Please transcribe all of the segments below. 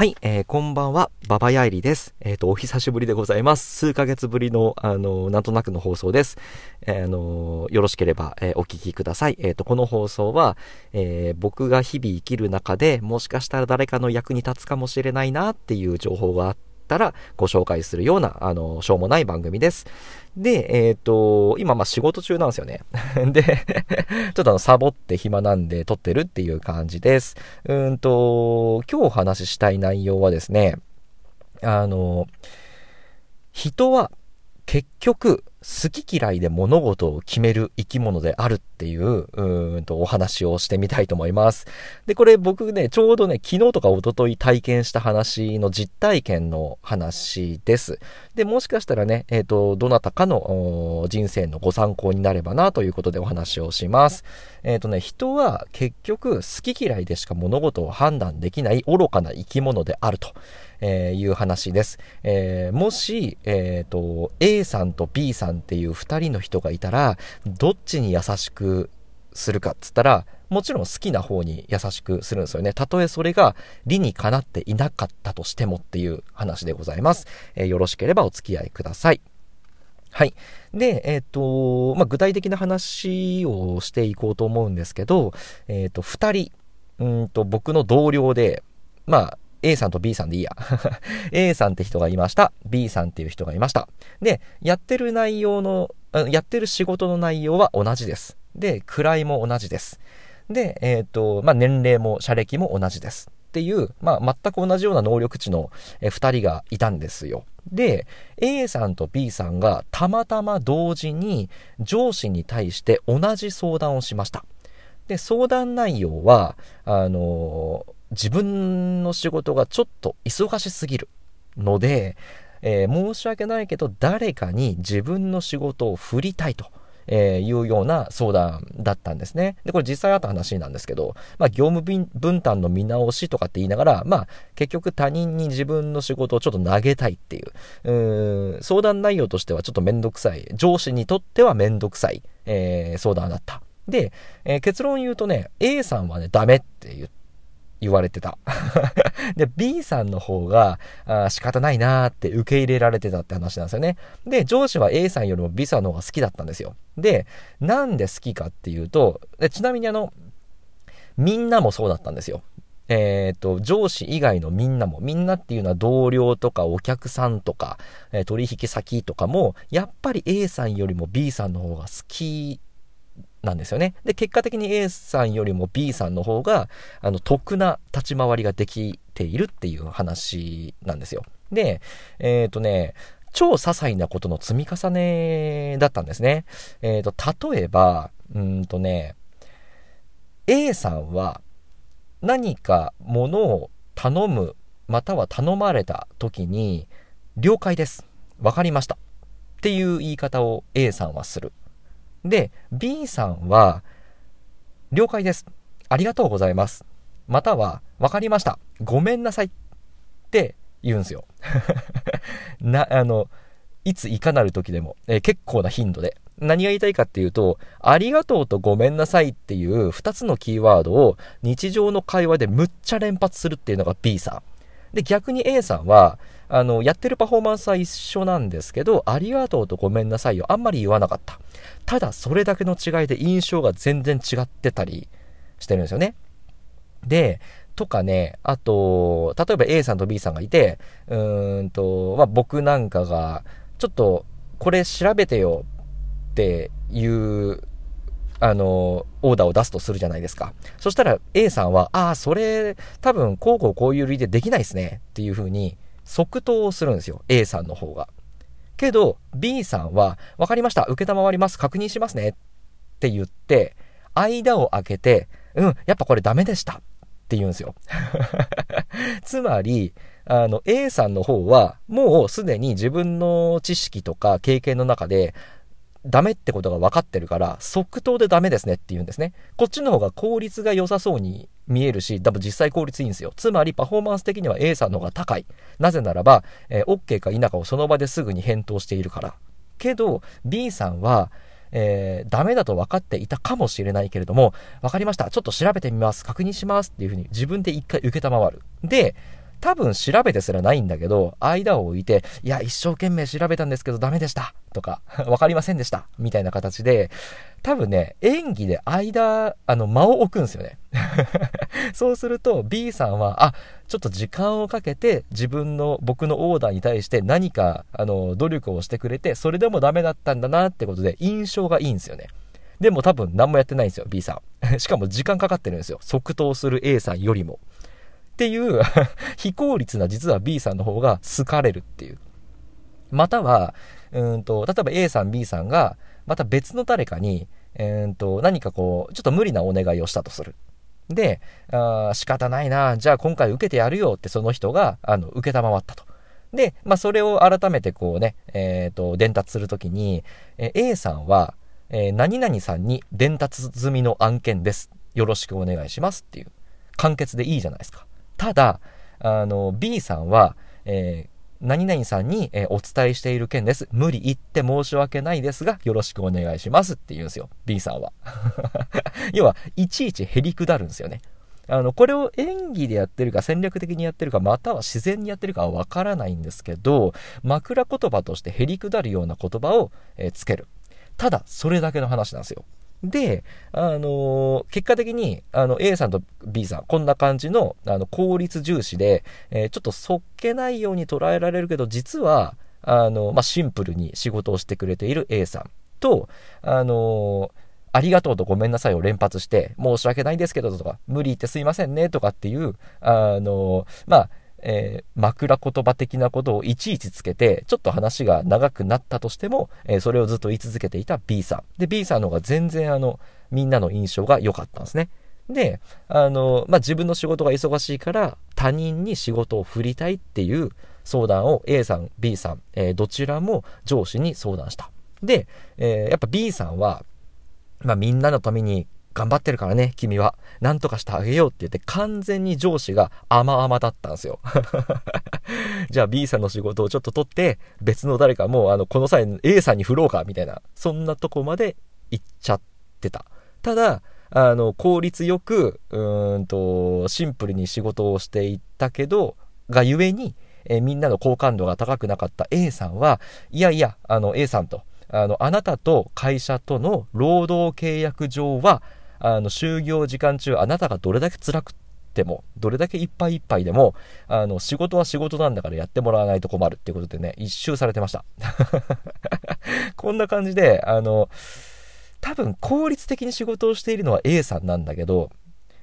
はい、えー、こんばんは、ババヤイリです。えっ、ー、と、お久しぶりでございます。数ヶ月ぶりの、あの、なんとなくの放送です。えー、あの、よろしければ、えー、お聞きください。えっ、と、この放送は、え僕が日々生きる中で、もしかしたら誰かの役に立つかもしれないなっていう情報があったら、ご紹介するような、あの、しょうもない番組です。で、えっ、ー、と、今、ま、仕事中なんですよね。で、ちょっとあの、サボって暇なんで撮ってるっていう感じです。うんと、今日お話ししたい内容はですね、あの、人は結局、好き嫌いで物事を決める生き物であるっていう、うんとお話をしてみたいと思います。で、これ僕ね、ちょうどね、昨日とか一昨日体験した話の実体験の話です。で、もしかしたらね、えっ、ー、と、どなたかの人生のご参考になればなということでお話をします。えっ、ー、とね、人は結局好き嫌いでしか物事を判断できない愚かな生き物であると。えー、いう話です。えー、もし、えっ、と、A さんと B さんっていう2人の人がいたら、どっちに優しくするかっつったら、もちろん好きな方に優しくするんですよね。たとえそれが理にかなっていなかったとしてもっていう話でございます。えー、よろしければお付き合いください。はい。で、えっ、ー、と、まあ、具体的な話をしていこうと思うんですけど、えっ、ー、と、二人、うんと、僕の同僚で、まあ、A さんと B さんでいいや。A さんって人がいました。B さんっていう人がいました。で、やってる内容の、やってる仕事の内容は同じです。で、位も同じです。で、えっ、ー、と、まあ、年齢も社歴も同じです。っていう、まあ、全く同じような能力値の2人がいたんですよ。で、A さんと B さんがたまたま同時に上司に対して同じ相談をしました。で、相談内容は、あのー自分の仕事がちょっと忙しすぎるので、えー、申し訳ないけど誰かに自分の仕事を振りたいと。えー、いうような相談だったんですね。で、これ実際あった話なんですけど、まあ、業務分担の見直しとかって言いながら、まあ、結局他人に自分の仕事をちょっと投げたいっていう、うー相談内容としてはちょっとめんどくさい、上司にとってはめんどくさい、えー、相談だった。で、えー、結論言うとね、A さんはね、ダメって言って、言われてた。で、B さんの方が、あ仕方ないなーって受け入れられてたって話なんですよね。で、上司は A さんよりも B さんの方が好きだったんですよ。で、なんで好きかっていうと、でちなみにあの、みんなもそうだったんですよ。えっ、ー、と、上司以外のみんなも、みんなっていうのは同僚とかお客さんとか、え取引先とかも、やっぱり A さんよりも B さんの方が好きなんですよね。で、結果的に A さんよりも B さんの方が、あの、得な立ち回りができているっていう話なんですよ。で、えっ、ー、とね、超些細なことの積み重ねだったんですね。えっ、ー、と、例えば、うんとね、A さんは何かものを頼む、または頼まれた時に、了解です。わかりました。っていう言い方を A さんはする。で、B さんは、了解です。ありがとうございます。または、わかりました。ごめんなさい。って言うんですよ。な、あの、いついかなる時でも、えー、結構な頻度で。何が言いたいかっていうと、ありがとうとごめんなさいっていう二つのキーワードを日常の会話でむっちゃ連発するっていうのが B さん。で、逆に A さんは、あの、やってるパフォーマンスは一緒なんですけど、ありがとうとごめんなさいをあんまり言わなかった。ただ、それだけの違いで印象が全然違ってたりしてるんですよね。で、とかね、あと、例えば A さんと B さんがいて、うーんと、まあ、僕なんかが、ちょっと、これ調べてよっていう、あの、オーダーを出すとするじゃないですか。そしたら A さんは、ああ、それ、多分、こうこうこういう理由でできないですねっていう風に即答をするんですよ。A さんの方が。けど、B さんは、わかりました。受けたまわります。確認しますね。って言って、間を空けて、うん、やっぱこれダメでした。って言うんですよ。つまり、あの、A さんの方は、もうすでに自分の知識とか経験の中で、ダメってことが分かってるから、即答でダメですねって言うんですね。こっちの方が効率が良さそうに見えるし、多分実際効率いいんですよ。つまりパフォーマンス的には A さんの方が高い。なぜならば、えー、OK か否かをその場ですぐに返答しているから。けど、B さんは、えー、ダメだと分かっていたかもしれないけれども、分かりました。ちょっと調べてみます。確認します。っていうふうに自分で一回受けたまわる。で、多分調べてすらないんだけど、間を置いて、いや、一生懸命調べたんですけどダメでしたとか、わかりませんでしたみたいな形で、多分ね、演技で間、あの、間を置くんですよね。そうすると B さんは、あ、ちょっと時間をかけて自分の、僕のオーダーに対して何か、あの、努力をしてくれて、それでもダメだったんだなってことで印象がいいんですよね。でも多分何もやってないんですよ、B さん。しかも時間かかってるんですよ。即答する A さんよりも。っていう 非効率な実は B さんの方が好かれるっていう。または、うんと、例えば A さん、B さんが、また別の誰かに、えー、と何かこう、ちょっと無理なお願いをしたとする。で、あ仕方ないな、じゃあ今回受けてやるよってその人が、あの、受けたまわったと。で、まあ、それを改めてこうね、えっ、ー、と、伝達するときに、え A さんは、えー、何々さんに伝達済みの案件です。よろしくお願いしますっていう、簡潔でいいじゃないですか。ただ、あの、B さんは、えー、何々さんに、えー、お伝えしている件です。無理言って申し訳ないですが、よろしくお願いしますって言うんですよ。B さんは。要は、いちいちへりくだるんですよね。あの、これを演技でやってるか戦略的にやってるか、または自然にやってるかはわからないんですけど、枕言葉としてへりくだるような言葉を、えー、つける。ただ、それだけの話なんですよ。で、あの、結果的に、あの、A さんと B さん、こんな感じの、あの、効率重視で、えー、ちょっとそっけないように捉えられるけど、実は、あの、まあ、シンプルに仕事をしてくれている A さんと、あの、ありがとうとごめんなさいを連発して、申し訳ないんですけどとか、無理言ってすいませんねとかっていう、あのまあ、えー、枕言葉的なことをいちいちつけて、ちょっと話が長くなったとしても、えー、それをずっと言い続けていた B さん。で、B さんの方が全然あの、みんなの印象が良かったんですね。で、あの、まあ、自分の仕事が忙しいから他人に仕事を振りたいっていう相談を A さん、B さん、えー、どちらも上司に相談した。で、えやっぱ B さんは、まあ、みんなのために頑張ってるからね、君は。なんとかしてあげようって言って、完全に上司が甘々だったんですよ。じゃあ B さんの仕事をちょっと取って、別の誰かもう、あの、この際 A さんに振ろうか、みたいな、そんなとこまで行っちゃってた。ただ、あの、効率よく、うんと、シンプルに仕事をしていったけど、がゆえに、えみんなの好感度が高くなかった A さんは、いやいや、あの、A さんと、あの、あなたと会社との労働契約上は、あの、就業時間中、あなたがどれだけ辛くても、どれだけいっぱいいっぱいでも、あの、仕事は仕事なんだからやってもらわないと困るっていうことでね、一周されてました。こんな感じで、あの、多分効率的に仕事をしているのは A さんなんだけど、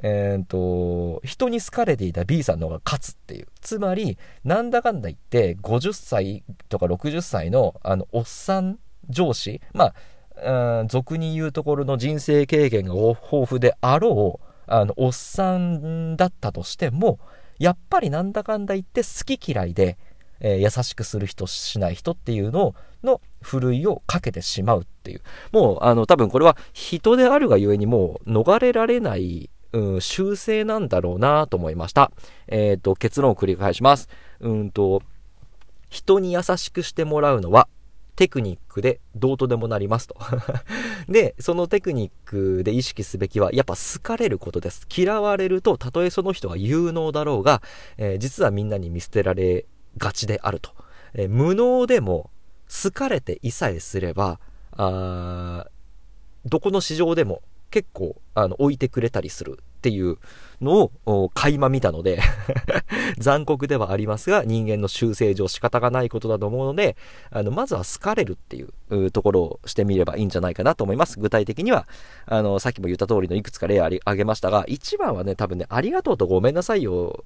えー、と、人に好かれていた B さんの方が勝つっていう。つまり、なんだかんだ言って、50歳とか60歳の、あの、おっさん上司、まあ、俗に言うところの人生経験が豊富であろう、あの、おっさんだったとしても、やっぱりなんだかんだ言って好き嫌いで、えー、優しくする人、しない人っていうのの、ふるいをかけてしまうっていう。もう、あの、多分これは人であるがゆえにもう逃れられない、うん、習性なんだろうなと思いました。えっ、ー、と、結論を繰り返します。うんと、人に優しくしてもらうのはテクニックでどうとでもなりますと で、そのテクニックで意識すべきは、やっぱ好かれることです。嫌われると、たとえその人が有能だろうが、えー、実はみんなに見捨てられがちであると。えー、無能でも、好かれていさえすれば、あどこの市場でも結構あの置いてくれたりするっていうのを垣間見たので 残酷ではありますが人間の修正上仕方がないことだと思うのであのまずは好かれるっていうところをしてみればいいんじゃないかなと思います。具体的にはあのさっきも言った通りのいくつか例あげましたが一番はね多分ねありがとうとごめんなさいを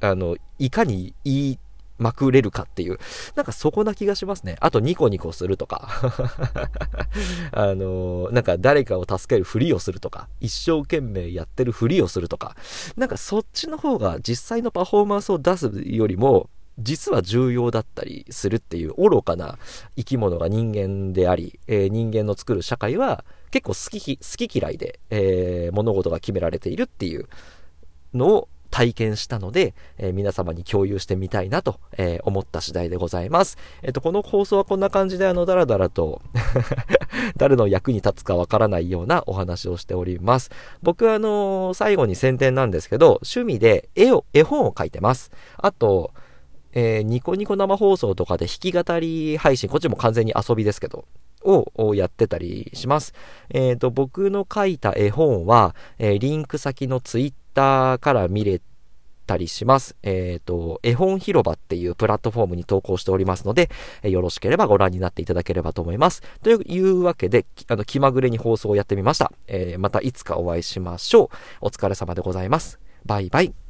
あのいかに言いまくれるかっていう、なんかそこな気がしますね。あとニコニコするとか。あのー、なんか誰かを助けるふりをするとか、一生懸命やってるふりをするとか、なんかそっちの方が実際のパフォーマンスを出すよりも、実は重要だったりするっていう愚かな生き物が人間であり、えー、人間の作る社会は結構好き好き嫌いで、えー、物事が決められているっていうのを体験したので、えー、皆様に共有してみたいなと、えー、思った次第でございます。えっ、と、この放送はこんな感じで、あの、だらだらと 誰の役に立つかわからないようなお話をしております。僕は、あの最後に宣伝なんですけど、趣味で絵を、絵本を描いてます。あと、えー、ニコニコ生放送とかで弾き語り配信、こっちも完全に遊びですけど、をやってたりします。えっ、ー、と、僕の書いた絵本は、えー、リンク先のツイッターから見れたりします。えっ、ー、と、絵本広場っていうプラットフォームに投稿しておりますので、えよろしければご覧になっていただければと思います。というわけで、あの、気まぐれに放送をやってみました。えまたいつかお会いしましょう。お疲れ様でございます。バイバイ。